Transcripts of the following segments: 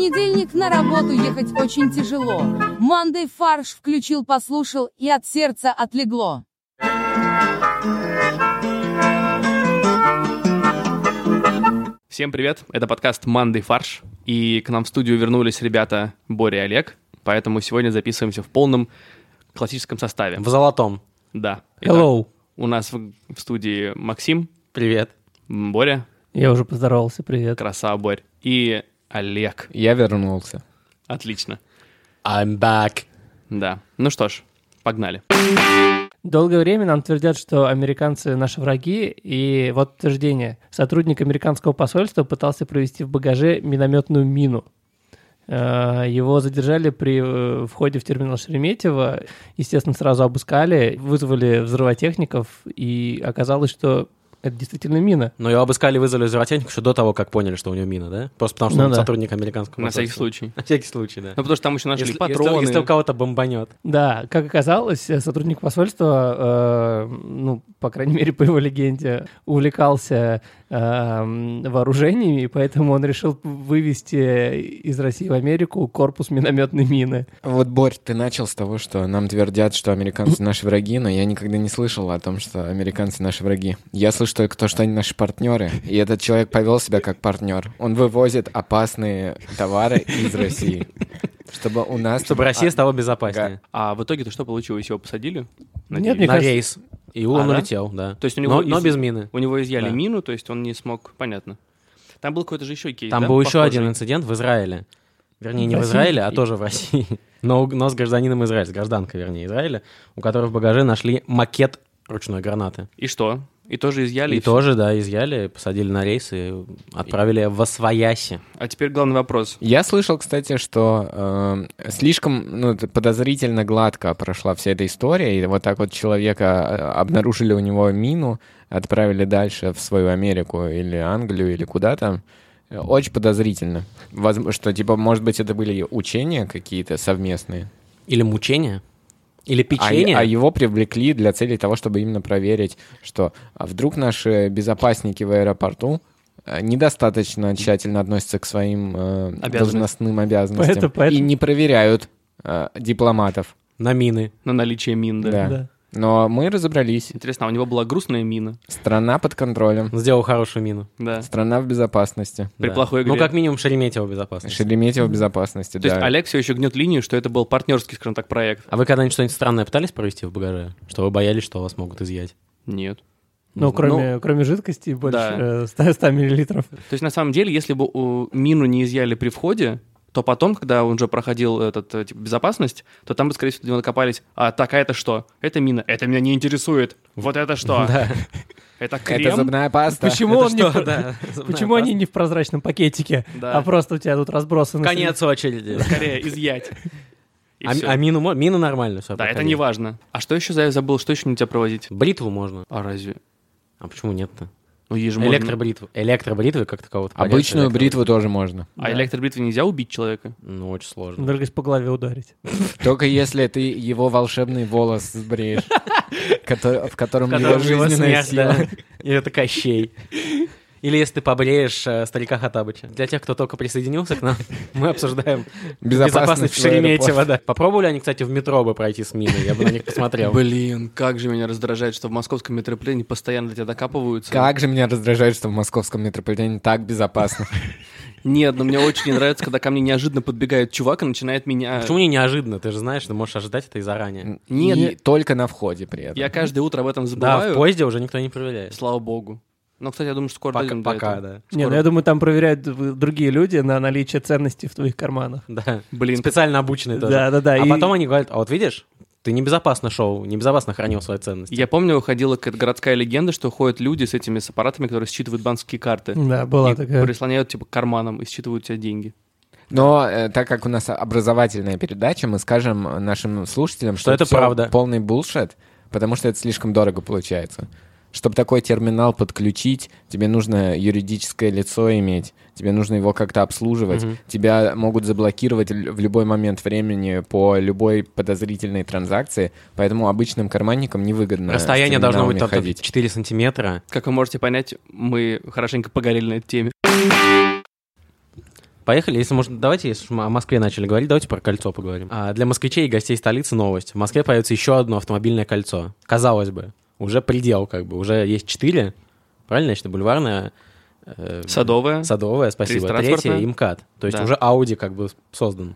понедельник на работу ехать очень тяжело. Мандей фарш включил, послушал, и от сердца отлегло. Всем привет, это подкаст «Мандай фарш», и к нам в студию вернулись ребята Боря и Олег, поэтому сегодня записываемся в полном классическом составе. В золотом. Да. Итак, Hello. у нас в, в студии Максим, Привет. Боря, Я уже поздоровался, привет. красава Борь, и Олег. Я вернулся. Отлично. I'm back. Да. Ну что ж, погнали. Долгое время нам твердят, что американцы наши враги, и вот утверждение. Сотрудник американского посольства пытался провести в багаже минометную мину. Э, Его задержали при э, входе в терминал Шереметьево, естественно, сразу обыскали, вызвали взрывотехников, и оказалось, что это действительно мина. Но его обыскали, вызвали взрывотехнику еще до того, как поняли, что у него мина, да? Просто потому, что Ну он да. сотрудник американского На всякий случай. На всякий случай, да. Ну, потому что там еще нашли Если, патроны. если- если у кого-то бомбанет. Да, как оказалось, э, сотрудник посольства, э, ну, по крайней мере, по его легенде, увлекался вооружениями, и поэтому он решил вывести из России в Америку корпус минометной мины. Вот, Борь, ты начал с того, что нам твердят, что американцы наши враги, но я никогда не слышал о том, что американцы наши враги. Я слышу только то, что они наши партнеры, и этот человек повел себя как партнер. Он вывозит опасные товары из России, чтобы у нас... Чтобы Россия стала безопаснее. А в итоге-то что получилось? Его посадили? Нет, мне На кажется- рейс. И он А, да? улетел, да. То есть у него но, но из- без мины. У него изъяли Да. мину, то есть он не смог... Понятно. Там был какой-то же еще кейс, Там да, был еще похожий? один инцидент в Израиле. Вернее, не В в России? Израиле, а тоже в России. Но, но с гражданином Израиля, с гражданкой, вернее, Израиля, у которой в багаже нашли макет ручной гранаты. И что? И тоже изъяли? И всё? тоже, да, изъяли, посадили на рейс и отправили в Освояси. А теперь главный вопрос. Я слышал, кстати, что э, слишком ну, подозрительно гладко прошла вся эта история, и вот так вот человека э, обнаружили у него мину, отправили дальше в свою Америку или Англию или куда там. Э, Очень подозрительно. Возм- что, типа, может быть, это были учения какие-то совместные, Или мучение, или а, печенье. а его привлекли для целей того, чтобы именно проверить, что а вдруг наши безопасники в аэропорту э, недостаточно тщательно относятся к своим э, должностным обязанностям Поэтому- поэтому- и не проверяют э, дипломатов. На мины. На наличие мин, да. Да. Да. Но мы разобрались. Интересно, а у него была грустная мина? Страна под контролем. Сделал хорошую мину. Да. Страна в безопасности. При Да. плохой игре. Ну, как минимум, Шереметьево безопасность. Шереметьево в безопасности, То есть да. Олег все еще гнет линию, что это был партнерский, скажем так, проект. А вы когда-нибудь что-нибудь странное пытались провести в багаже? Что вы боялись, что вас могут изъять? Нет. Ну, кроме, кроме жидкости больше Да. э, 100, 100 миллилитров. То есть, на самом деле, если бы у- мину не изъяли при входе, то потом, когда он уже проходил этот, э, типа, безопасность, то там бы, скорее всего, докопались. А так, а это что? Это мина. Это меня не интересует. Вот это что? Да. Это Это крем? зубная паста. Почему, он не, что, да, почему они не в прозрачном пакетике, Да. а просто у тебя тут разбросаны? Конец очереди. Скорее, изъять. А, а мину, мину нормально все. Да, это не важно. А что еще я забыл? Что еще нельзя проводить? Бритву можно. А разве? А почему нет-то? Ну, ей же можно- Электробритву. Электробритвы как такового. Обычную бритву тоже можно. А электробритвой нельзя убить человека? Ну, очень сложно. Только по голове ударить. Только если ты его волшебный волос сбреешь, в котором его жизненная сила. да. Или это Кощей. Или если ты побреешь э, старика Хатабыча. Для тех, кто только присоединился к нам, мы обсуждаем безопасность в в Шереметьево. Да. Попробовали они, кстати, в метро бы пройти с миной, я бы на них посмотрел. Блин, как же меня раздражает, что в московском метрополитене постоянно до тебя докапываются. Как же меня раздражает, что в московском метрополитене так безопасно. Нет, но мне очень не нравится, когда ко мне неожиданно подбегает чувак и начинает меня... Почему не неожиданно? Ты же знаешь, ты можешь ожидать это и заранее. Нет, И только на входе при этом. я каждое утро об этом Да, забываю. в поезде уже никто не проверяет. Слава богу. Ну, кстати, я думаю, что скоро Пока, дойдем до пока, этого. да. Не, ну я думаю, там проверяют другие люди на наличие ценностей в твоих карманах. Да. Блин, Специально обученные тоже. Да-да-да, А и- потом они говорят, а вот видишь, ты небезопасно шоу, небезопасно хранил свои ценности. я помню, ходила какая-то городская легенда, что ходят люди с этими с аппаратами, которые считывают банковские карты. Да, была и такая. прислоняют типа к карманам и считывают у тебя деньги. Но э, так как у нас образовательная передача, мы скажем нашим слушателям, что, Что это правда. полный булшет, потому что это слишком дорого получается. Чтобы такой терминал подключить, тебе нужно юридическое лицо иметь, тебе нужно его как-то обслуживать, Мгм. тебя могут заблокировать в любой момент времени по любой подозрительной транзакции, поэтому обычным карманникам невыгодно. с Расстояние должно быть ходить. 4 сантиметра. Как вы можете понять, мы хорошенько погорели на этой теме. Поехали, если можно, давайте, если мы о Москве начали говорить, давайте про кольцо поговорим. А для москвичей и гостей столицы новость. В Москве появится еще одно автомобильное кольцо. Казалось бы, уже предел, как бы, уже есть четыре. Правильно, значит, бульварное, э, Садовая. Садовое, спасибо. Третье и МКАД. То есть Да. уже Audi как бы создан.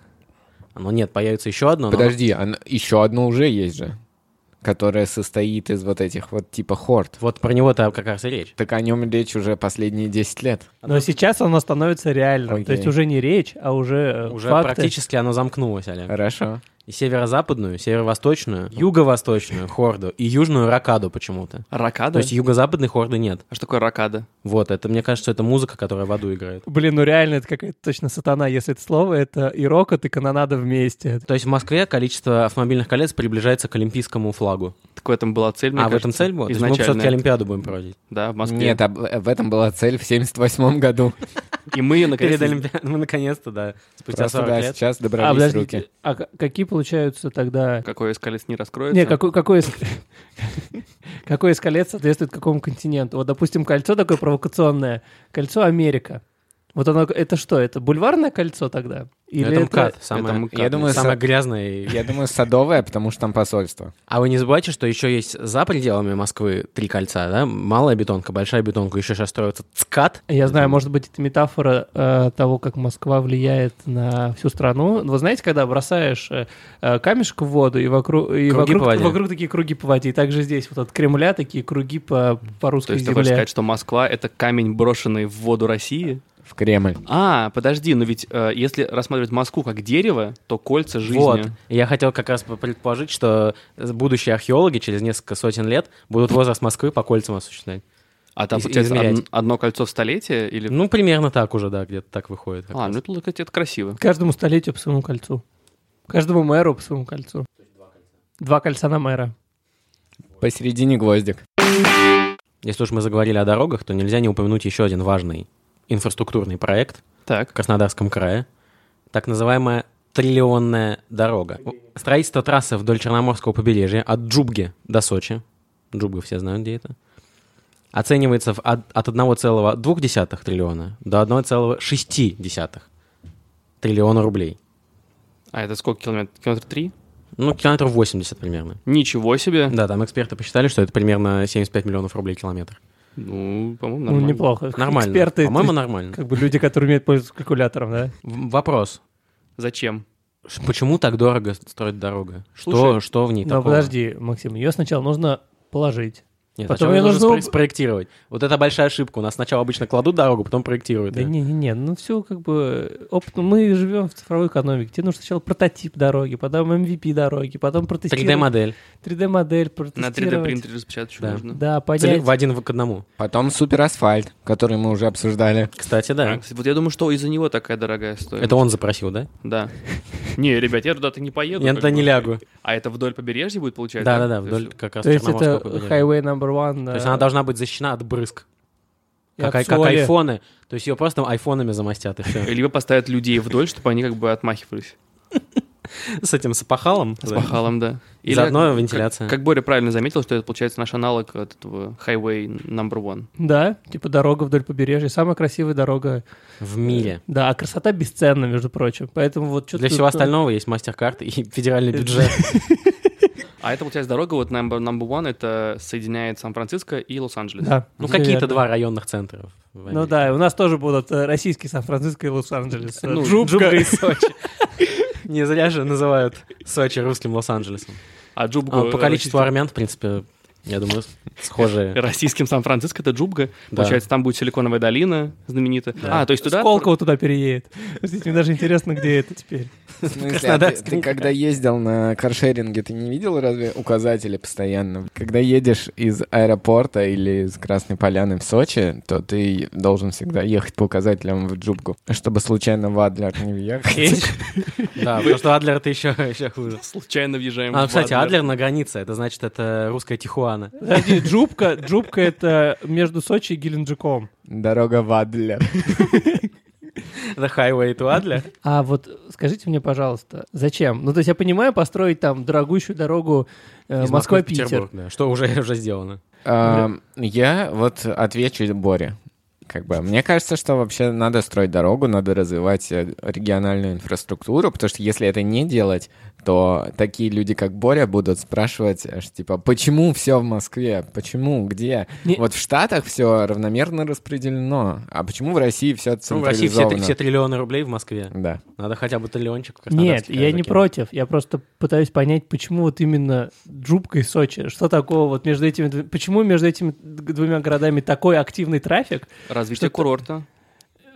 Но нет, появится еще одно. но- Подожди, оно- еще одно уже есть же, которое состоит из вот этих вот типа хорд. Вот про него-то как раз и речь. Так о нем речь уже последние 10 лет. Но сейчас оно становится реальным. Окей. То есть уже не речь, а уже, э, Уже факты. практически оно замкнулось, Олег. Хорошо. И северо-западную, северо-восточную, юго-восточную хорду и южную ракаду почему-то. Ракада? То есть юго-западной хорды нет. А что такое ракада? Вот, это, мне кажется, это музыка, которая в аду играет. Блин, ну реально это какая-то точно сатана, если это слово, это и рокот, и канонада вместе. То есть в Москве количество автомобильных колец приближается к олимпийскому флагу. Так в этом была цель, мне а, в этом кажется, цель была? То есть мы все-таки. Олимпиаду будем проводить. Да, в Москве. Нет, об- в этом была цель в 78 году. И мы ее наконец Перед Олимпиадой мы наконец-то, да, спустя Просто 40 да, лет. сейчас А, добрались руки. а какие получаются тогда... Какой из колец не раскроется? Не, какой, какой, из... какой из колец соответствует какому континенту? Вот, допустим, кольцо такое провокационное. Кольцо Америка. Вот оно, это что, это бульварное кольцо тогда? Или это МКАД, самое, это МКАД. Я думаю, самое са- грязное. и- Я думаю, садовая, потому что там посольство. А вы не забывайте, что еще есть за пределами Москвы три кольца, да? Малая бетонка, большая бетонка, еще сейчас строится ЦКАД. Я знаю, может быть, это метафора э, того, как Москва влияет на всю страну. Вы знаете, когда бросаешь э, э, камешек в воду, и вокруг, и Круги вокруг, по воде. вокруг такие круги по воде. И также здесь вот от Кремля такие круги по, по То русской есть ты хочешь земле. сказать, что Москва — это камень, брошенный в воду России? В Кремль. А, подожди, но ведь э, если рассматривать Москву как дерево, то кольца жизни. Вот. Я хотел как раз предположить, что будущие археологи через несколько сотен лет будут возраст Москвы по кольцам осуществлять. А там, Из- получается, измерять. од- одно кольцо в столетие? Или... Ну, примерно так уже, да, где-то так выходит. а, раз. ну это, кстати, это красиво. Каждому столетию по своему кольцу. Каждому мэру по своему кольцу. Два кольца на мэра. Посередине гвоздик. Если уж мы заговорили о дорогах, то нельзя не упомянуть еще один важный инфраструктурный проект в Так. Краснодарском крае. Так называемая триллионная дорога. Строительство трассы вдоль Черноморского побережья от Джубги до Сочи. Джубга все знают, где это. Оценивается в от, от 1,2 триллиона до 1,6 триллиона рублей. А это сколько километров? Километр три? Ну, километров 80 примерно. Ничего себе. Да, там эксперты посчитали, что это примерно 75 миллионов рублей километр. Ну, по-моему, Ну, нормально. неплохо. Нормально. Эксперты, По-моему, нормально. как бы люди, которые умеют пользоваться калькулятором, да? Вопрос. Зачем? Почему так дорого строить дорогу? Что, Слушай, что в ней Но такого? подожди, Максим, ее сначала нужно положить. Нет, Потом её нужно спро- спроектировать. Вот это большая ошибка. У нас сначала обычно кладут дорогу, потом проектируют. Да не-не-не, ну все как бы опыт. Мы живем в цифровой экономике. Тебе нужно сначала прототип дороги, потом MVP дороги, потом протестировать. 3D-модель. 3D-модель, На 3D протестировать. принтере распечатать еще Да. нужно. Да, понять. В один к одному. Потом суперасфальт, который мы уже обсуждали. Кстати, да. А, кстати, вот я думаю, что из-за него такая дорогая стоит. Это он запросил, да? Да. Не, ребят, я туда-то не поеду. Я туда не лягу. А это вдоль побережья будет, получается? Да-да-да, вдоль как раз То есть это highway number one. То есть она должна быть защищена от брызг. Как, как айфоны. То есть ее просто айфонами замостят, и все. Либо поставят людей вдоль, чтобы они как бы отмахивались. С этим сапахалом. С пахалом, да. И заодно как- вентиляция. Как, Боря правильно заметил, что это, получается, наш аналог от этого Highway Number One. Да, типа дорога вдоль побережья. Самая красивая дорога. В мире. Да, а красота бесценна, между прочим. Поэтому вот Для всего остального есть мастер-карт и федеральный бюджет. А это, получается, дорога вот Number, number One, это соединяет Сан-Франциско и Лос-Анджелес. Да, Ну, какие-то два районных центра. в Ну да, у нас тоже будут э, российский Сан-Франциско и Лос-Анджелес. Э, Ну, Джубка. Джубга и Сочи. Не зря же называют Сочи русским Лос-Анджелесом. А Джубгу... А, По количеству армян, в принципе, я думаю, схожие. Российским Сан-Франциско это Джубга. Да. Получается, там будет Силиконовая долина знаменитая. А, то есть туда... Сколково туда переедет. Подождите, мне даже интересно, где это теперь. В смысле, а ты, когда ездил на каршеринге, ты не видел разве указатели постоянно? Когда едешь из аэропорта или из Красной Поляны в Сочи, то ты должен всегда ехать по указателям в Джубгу, чтобы случайно в Адлер не въехать. Да, потому что Адлер это еще, хуже. Случайно въезжаем А, кстати, Адлер. Адлер на границе, это значит, это русская Тихуана. Подожди, Джубка, Джубка это между Сочи и Геленджиком. Дорога в Адлер. Это highway to Адлер. А вот скажите мне, пожалуйста, зачем? Ну, то есть я понимаю построить там дорогущую дорогу э, Москва-Питер. Да, Что уже, уже сделано. А, Я вот отвечу Боре. Как бы, мне кажется, что вообще надо строить дорогу, надо развивать э, региональную инфраструктуру, потому что если это не делать, то такие люди, как Боря, будут спрашивать, аж, типа, почему все в Москве, почему, где? Не- Вот в Штатах все равномерно распределено, а почему в России все Ну, в России все, все триллионы рублей в Москве. Да. Надо хотя бы триллиончик в Нет, я не против. Я просто пытаюсь понять, почему вот именно Джубка и Сочи. Что такого вот между этими... Почему между этими двумя городами такой активный трафик, Развитие Что-то- курорта.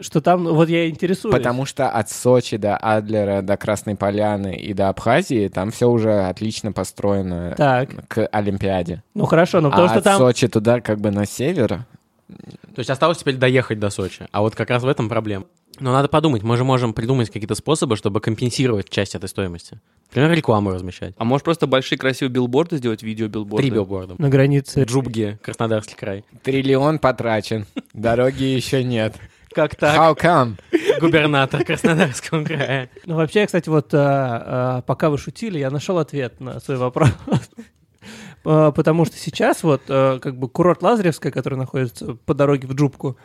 Что там... ну, Вот я интересуюсь. Потому что от Сочи до Адлера, до Красной Поляны и до Абхазии там все уже отлично построено Так, к Олимпиаде. ну хорошо, но потому а что от там... Сочи туда как бы на север То есть осталось теперь доехать до Сочи. А вот как раз в этом проблема. Но надо подумать, мы же можем придумать какие-то способы, чтобы компенсировать часть этой стоимости. Например, рекламу размещать. А может просто большие красивые билборды сделать, видео-билборды? Три билборда. На границе... Джубги, Краснодарский край. триллион потрачен, дороги еще нет. Как так? How come? Губернатор Краснодарского края. Ну, вообще, кстати, вот а, а, пока вы шутили, я нашел ответ на свой вопрос. А, Потому что сейчас вот а, как бы курорт Лазаревская, который находится по дороге в Джубку,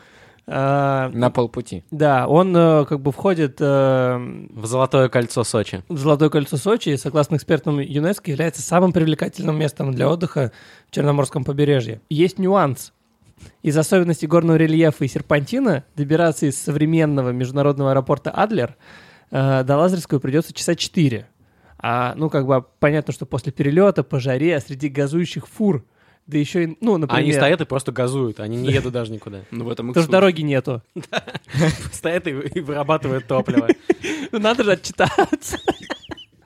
а, На полпути. да, он как бы входит В Золотое кольцо Сочи. в Золотое кольцо Сочи и, согласно экспертам ЮНЕСКО, является самым привлекательным местом для отдыха в Черноморском побережье. Есть нюанс. Из особенностей горного рельефа и серпантина добираться из современного международного аэропорта Адлер э, до Лазаревского придется часа 4. А, ну, как бы понятно, что после перелета, по жаре, среди газующих фур, да еще и, ну, например... Они стоят и просто газуют, они не едут даже никуда. Ну, в этом Потому что дороги нету. Стоят и вырабатывают топливо. Ну, надо же отчитаться.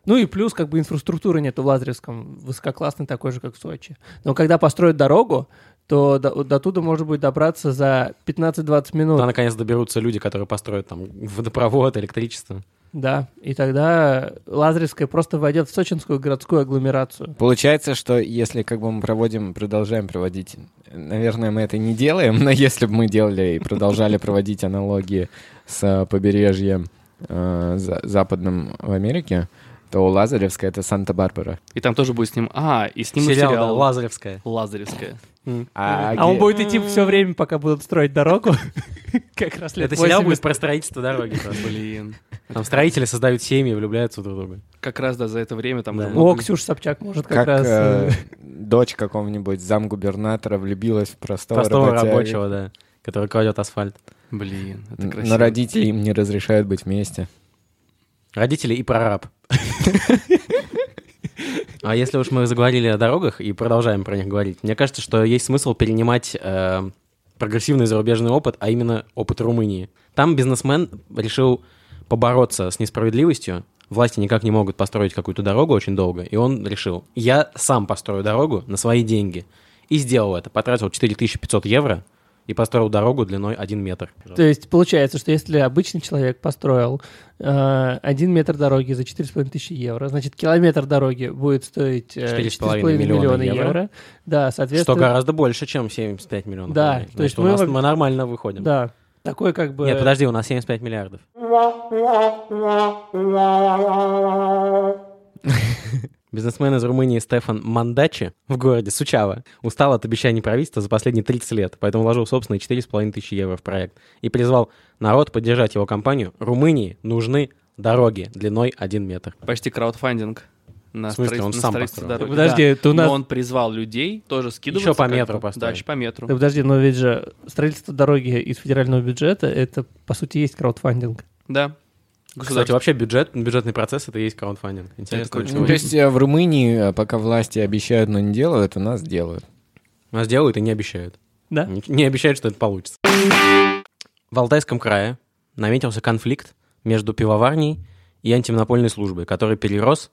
Ну и плюс, как бы инфраструктуры нет в Лазаревском, высококлассный такой же, как в Сочи. Но когда построят дорогу, то до, до туда можно будет добраться за 15-20 минут. Туда наконец доберутся люди, которые построят там водопровод, электричество. Да, и тогда Лазаревская просто войдет в сочинскую городскую агломерацию. Получается, что если как бы мы проводим, продолжаем проводить, наверное, мы это не делаем, но если бы мы делали и продолжали проводить аналогии с побережьем э, за- западным в Америке, то Лазаревская — это Санта-Барбара. И там тоже будет с ним... А, и снимут Сериал, сериал, да, Лазаревская. Лазаревская. А, А он будет идти все время, пока будут строить дорогу. Как раз лет Это сериал 80. будет про строительство дороги. Блин. Там строители создают семьи, влюбляются друг в друга. Как раз, да, за это время там... Да. уже О, Ксюша Собчак может как, как раз... э, э, дочь какого-нибудь замгубернатора влюбилась в простого, Простого рабочего, да, который кладет асфальт. Блин, это красиво. Но родители им не разрешают быть вместе. Родители и прораб. А если уж мы заговорили о дорогах и продолжаем про них говорить, мне кажется, что есть смысл перенимать э, прогрессивный зарубежный опыт, а именно опыт Румынии. Там бизнесмен решил побороться с несправедливостью. Власти никак не могут построить какую-то дорогу очень долго, и он решил, я сам построю дорогу на свои деньги. И сделал это. Потратил 4500 евро и построил дорогу длиной 1 метр. То есть получается, что если обычный человек построил э, один метр дороги за 4,5 тысячи евро, значит, километр дороги будет стоить э, 4,5 4,5 миллиона миллиона евро. евро. Да, Что соответственно... гораздо больше, чем 75 миллионов. Да, рублей. то Значит, есть у мы нас во- мы нормально выходим. Да, такой как бы... Нет, подожди, у нас 75 миллиардов. Бизнесмен из Румынии Стефан Мандачи в городе Сучава устал от обещаний правительства за последние 30 лет, поэтому вложил собственные 4,5 тысячи евро в проект и призвал народ поддержать его компанию. Румынии нужны дороги длиной 1 метр. Почти краудфандинг. На В смысле, строительство- он на сам построил? дороги. Подожди, Да. это у нас- Но он призвал людей тоже скидываться. Еще по метру построить. Да, еще по метру. Да подожди, но ведь же строительство дороги из федерального бюджета, это, по сути, есть краудфандинг. Да. Кстати, вообще бюджет, бюджетный процесс — это и есть краудфандинг. Интересно. что Ну, то есть э, в Румынии, э, пока власти обещают, но не делают, у нас делают. У нас делают и не обещают. Да? Не- Не обещают, что это получится. В Алтайском крае наметился конфликт между пивоварней и антимонопольной службой, который перерос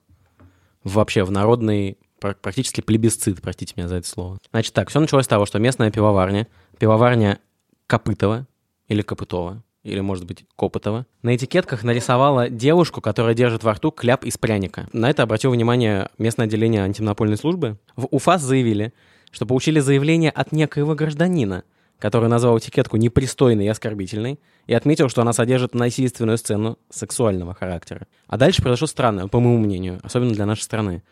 вообще в народный пр- практически плебисцит, простите меня за это слово. Значит так, все началось с того, что местная пивоварня, пивоварня Копытова или Копытова, или, может быть, Копытова, на этикетках нарисовала девушку, которая держит во рту кляп из пряника. На это обратил внимание местное отделение антимонопольной службы. В УФАС заявили, что получили заявление от некоего гражданина, который назвал этикетку непристойной и оскорбительной, и отметил, что она содержит насильственную сцену сексуального характера. А дальше произошло странное, по моему мнению, особенно для нашей страны.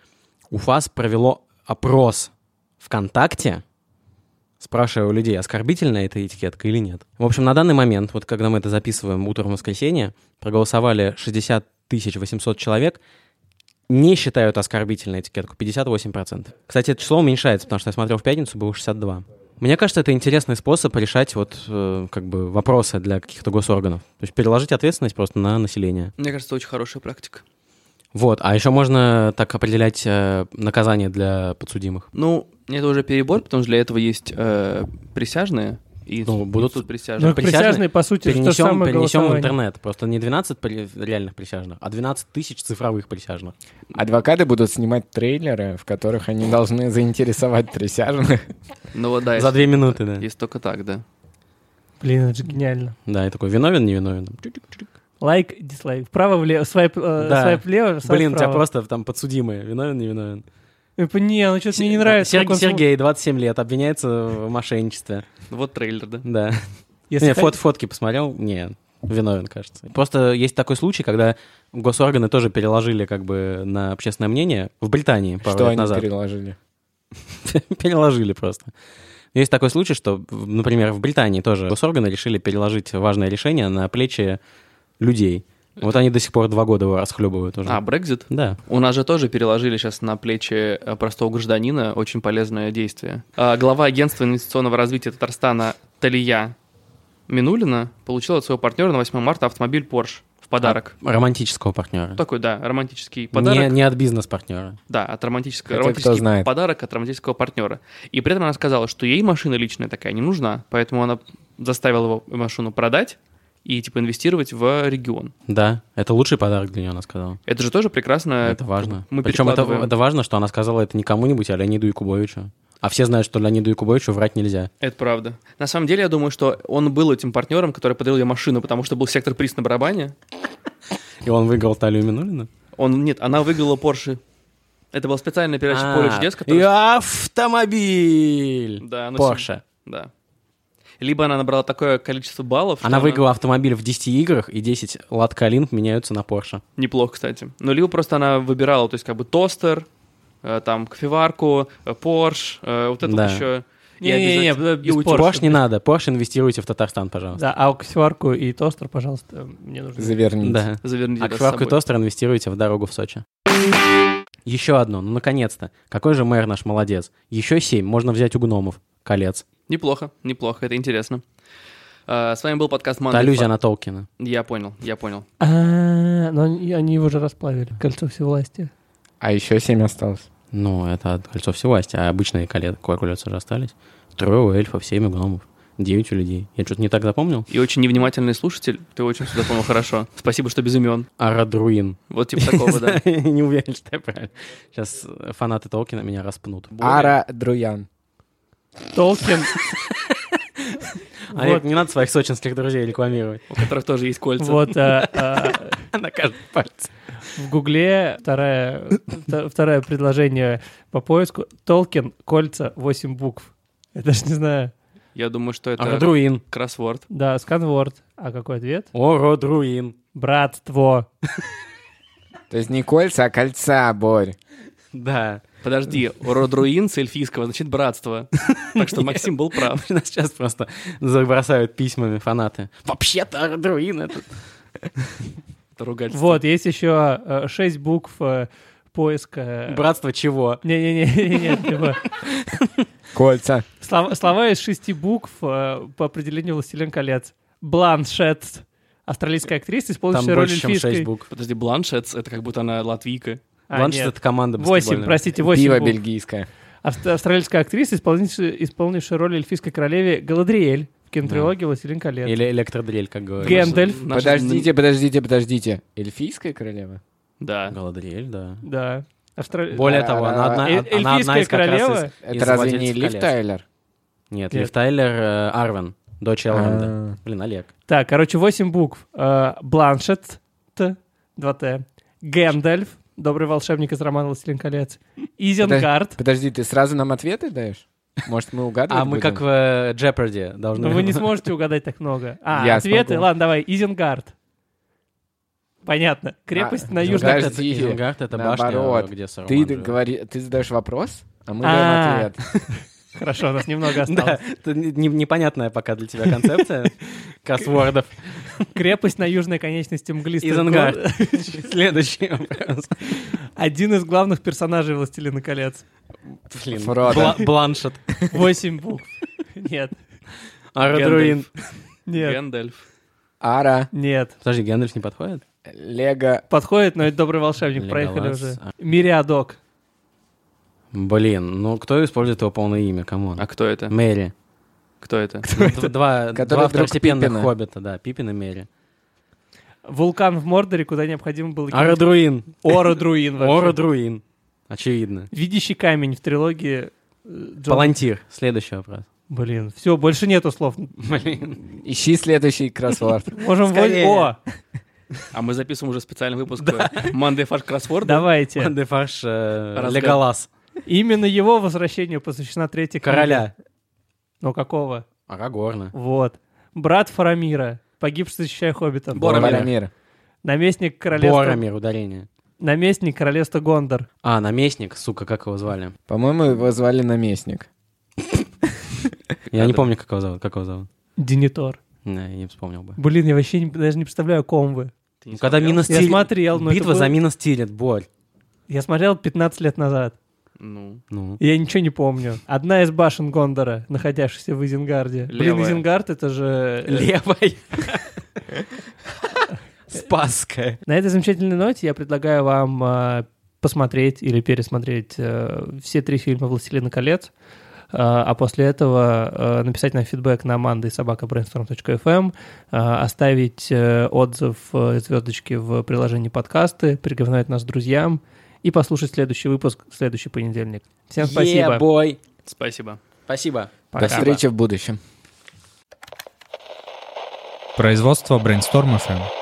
УФАС провело опрос ВКонтакте спрашивая у людей, оскорбительная эта этикетка или нет. В общем, на данный момент, вот когда мы это записываем утром в воскресенье, проголосовали 60 800 человек, не считают оскорбительной этикетку, 58%. Кстати, это число уменьшается, потому что я смотрел в пятницу, было 62. Мне кажется, это интересный способ решать вот э, как бы вопросы для каких-то госорганов. То есть переложить ответственность просто на население. Мне кажется, это очень хорошая практика. Вот, а еще можно так определять э, наказание для подсудимых. Ну, это уже перебор, потому что для этого есть э, присяжные, и Ну, будут- тут Ну, присяжные. присяжные, по сути, что Перенесем, самое перенесем в интернет. Просто не 12 при- реальных присяжных, а 12 тысяч цифровых присяжных. Адвокаты будут снимать трейлеры, в которых они должны заинтересовать присяжных. Ну вот да, За две минуты, да. Есть только так, да. Блин, это же гениально. Да, и такой виновен, не виновен. Лайк, дислайк. Вправо-влево, свайп, э, Да. свайп влево, свайп Блин, у тебя вправо. просто там подсудимые. Виновен, не виновен. Э, Не, ну что-то мне не нравится. Сер- как он Сергей, 27 лет, обвиняется в мошенничестве. Вот трейлер, да. Да. Если Не, фот, фотки посмотрел? Не, виновен, кажется. Просто есть такой случай, когда госорганы тоже переложили как бы на общественное мнение в Британии пару Что лет они назад. переложили? переложили просто. Есть такой случай, что, например, в Британии тоже госорганы решили переложить важное решение на плечи людей. Вот они до сих пор два года его расхлебывают уже. А, Брекзит? Да. У нас же тоже переложили сейчас на плечи э, простого гражданина очень полезное действие. А, Глава агентства инвестиционного развития Татарстана Талия Минулина получила от своего партнера на 8 марта автомобиль Porsche в подарок. Романтического партнера. Такой, да, романтический подарок. Не, не от бизнес-партнера. Да, от романтического, Хотя кто романтический знает. подарок от романтического партнера. И при этом она сказала, что ей машина личная такая не нужна, поэтому она заставила его машину продать и типа инвестировать в регион. Да, это лучший подарок для нее, она сказала. Это же тоже прекрасно. Это важно. Мы Причем это, это важно, что она сказала это не кому-нибудь, а Леониду Якубовичу. А все знают, что Леониду Якубовичу врать нельзя. Это правда. На самом деле, я думаю, что он был этим партнером, который подарил ей машину, потому что был сектор приз на барабане. И он выиграл Талию Минулину? Он, нет, она выиграла Porsche. Это был специальный передача А, «Поле чудес», который... И автомобиль! Да, ну, Порше. Да. Либо она набрала такое количество баллов, Она выиграла автомобиль в 10 играх, и 10 лат-калин меняются на Порше. Неплохо, кстати. Ну, либо просто она выбирала, то есть как бы тостер, э, там, кофеварку, э, Порш, э, вот это Да. вот еще. Не-не-не, обязательно- без. Porsche. Не надо. Порш инвестируйте в Татарстан, пожалуйста. Да, а кофеварку и тостер, пожалуйста, мне нужно. Заверните. Да. Заверните А кофеварку и тостер инвестируйте в дорогу в Сочи. Еще одно, ну наконец-то. Какой же мэр наш молодец. Еще семь, можно взять у гномов. Колец. Неплохо, неплохо, это интересно. Э, С вами был подкаст Это «Мандай аллюзия на Толкина. Я понял, я понял. А, но они они его же расплавили. Кольцо всевластия. А еще семь осталось. Ну, это от кольцо всевласти, а обычные коле- колеса же остались. Трое у эльфов, семь у гномов, девять у людей. Я что-то не так запомнил? И очень невнимательный слушатель, ты очень все запомнил хорошо. Спасибо, что без имен. Арадруин. Вот типа такого, да. Не уверен, что я правильно. Сейчас фанаты Толкина меня распнут. Ара Друян. Толкин. А Вот. не надо своих сочинских друзей рекламировать. У которых тоже есть кольца. Вот а, а, На каждом пальце. в Гугле вта- второе предложение по поиску. Толкин, кольца, 8 букв. Я даже не знаю. Я думаю, что это Арадруин. кроссворд. Да, сканворд. А какой ответ? О, Родруин. Братство. То есть не кольца, а кольца, Борь. Да. Подожди, родруин с эльфийского, значит, братство. Так что Максим был прав. Нас сейчас просто забросают письмами фанаты. Вообще-то Арадруин этот. Это. Вот, есть еще 6 букв э, поиска. Братство чего? Не-не-не, типа, Кольца. слова, из шести букв по определению «Властелин колец». Бланшет, австралийская актриса, Там исполняющая роль больше, чем эльфийской. 6 букв. Подожди, Бланшет, это как будто она латвийка. А, Бланшет это команда Восемь, простите, восемь бельгийское. Авст- Австралийская актриса, исполнившая, исполнившая роль эльфийской королеве Галадриэль в кинотрилогии «Властелин колец». Или электродрель, как говорят. Гэндальф. Наша- Подождите, подождите, подождите. Эльфийская королева? Да. Галадриэль, да. Да. Австра- Более того, она одна, Э- она одна эльфийская из как раз королева? из- Это из разве не «Владельцев Лив колец». Тайлер? Нет, Нет. Лив Тайлер э, Арвен, дочь Элронда. А. Блин, Олег. Так, короче, 8 букв. Э, Бланшет, Т, 2Т. Гэндальф, добрый волшебник из романа «Властелин колец». Изенгард. Подожди, ты сразу нам ответы даешь? Может, мы угадывать А мы будем? как в э, Jeopardy должны... Ну, вы не сможете угадать так много. А, Я ответы? смогу. Ладно, давай. Изенгард. Понятно. Крепость А, на южном... да, Изенгард это- это башня, Наоборот. где Саруман Ты говори, ты задаешь вопрос, а мы А. даем ответ. Хорошо, у нас немного Да, осталось. это не- не- непонятная пока для тебя концепция кроссвордов. Крепость на южной конечности мглистых Изенгард. гор. Следующий вопрос. Один из главных персонажей «Властелина колец». Блин, Фродо. Бла- Бланшет. Восемь букв. Нет, Ородруин. нет, Гэндальф. Ара, нет. Подожди, Гэндальф не подходит? Лего, Подходит, но это добрый волшебник, проехали Леголас. уже. А. Мериадок. Блин, ну кто использует его полное имя? Кому? А кто это? Мерри. Кто это? Ну, д- Два, два второстепенных Пиппина. хоббита, да, Пиппин и Мерри. Вулкан в Мордоре, куда необходимо было... Ородруин. Ородруин вообще. Ородруин. Очевидно. Видящий камень в трилогии... э, Джон- Палантир. Следующий вопрос. Блин, все, больше нету слов. Блин. ищи следующий кроссворд. Можем... О, А мы записываем уже специальный выпуск Мандай Фаш Кроссворда. давайте. Дефаш э, Разгад- Леголас. Именно его возвращению посвящена третья книга. Короля. Ну какого? Арагорна. Вот. Брат Фарамира, погибший, защищая хоббитов. Боромир. Наместник королевства... Боромир, ударение. Наместник королевства Гондор. А, наместник, сука, как его звали? По-моему, его звали наместник. Я не помню, как его зовут. Как его зовут? Денитор. Не, я не вспомнил бы. Блин, я вообще не- даже не представляю, о ком вы. Ну, Когда? Минос Я смотрел, но Битва за Минос Тирит, Борь. Я смотрел 15 лет назад. Ну, Ну. Я ничего не помню. Одна из башен Гондора, находящихся в Изенгарде. Блин, Левая. Изенгард это же... э, Левой. Спасская. На этой замечательной ноте я предлагаю вам э, посмотреть или пересмотреть э, все три фильма «Властелина колец», а после этого написать нам фидбэк на манды собака brainstorm.fm, э, оставить отзыв звездочки в приложении подкасты, порекомендовать нас друзьям и послушать следующий выпуск в следующий понедельник. Всем спасибо. Yeah, boy. спасибо. Спасибо. Пока. До встречи в будущем. Производство Brainstorm FM.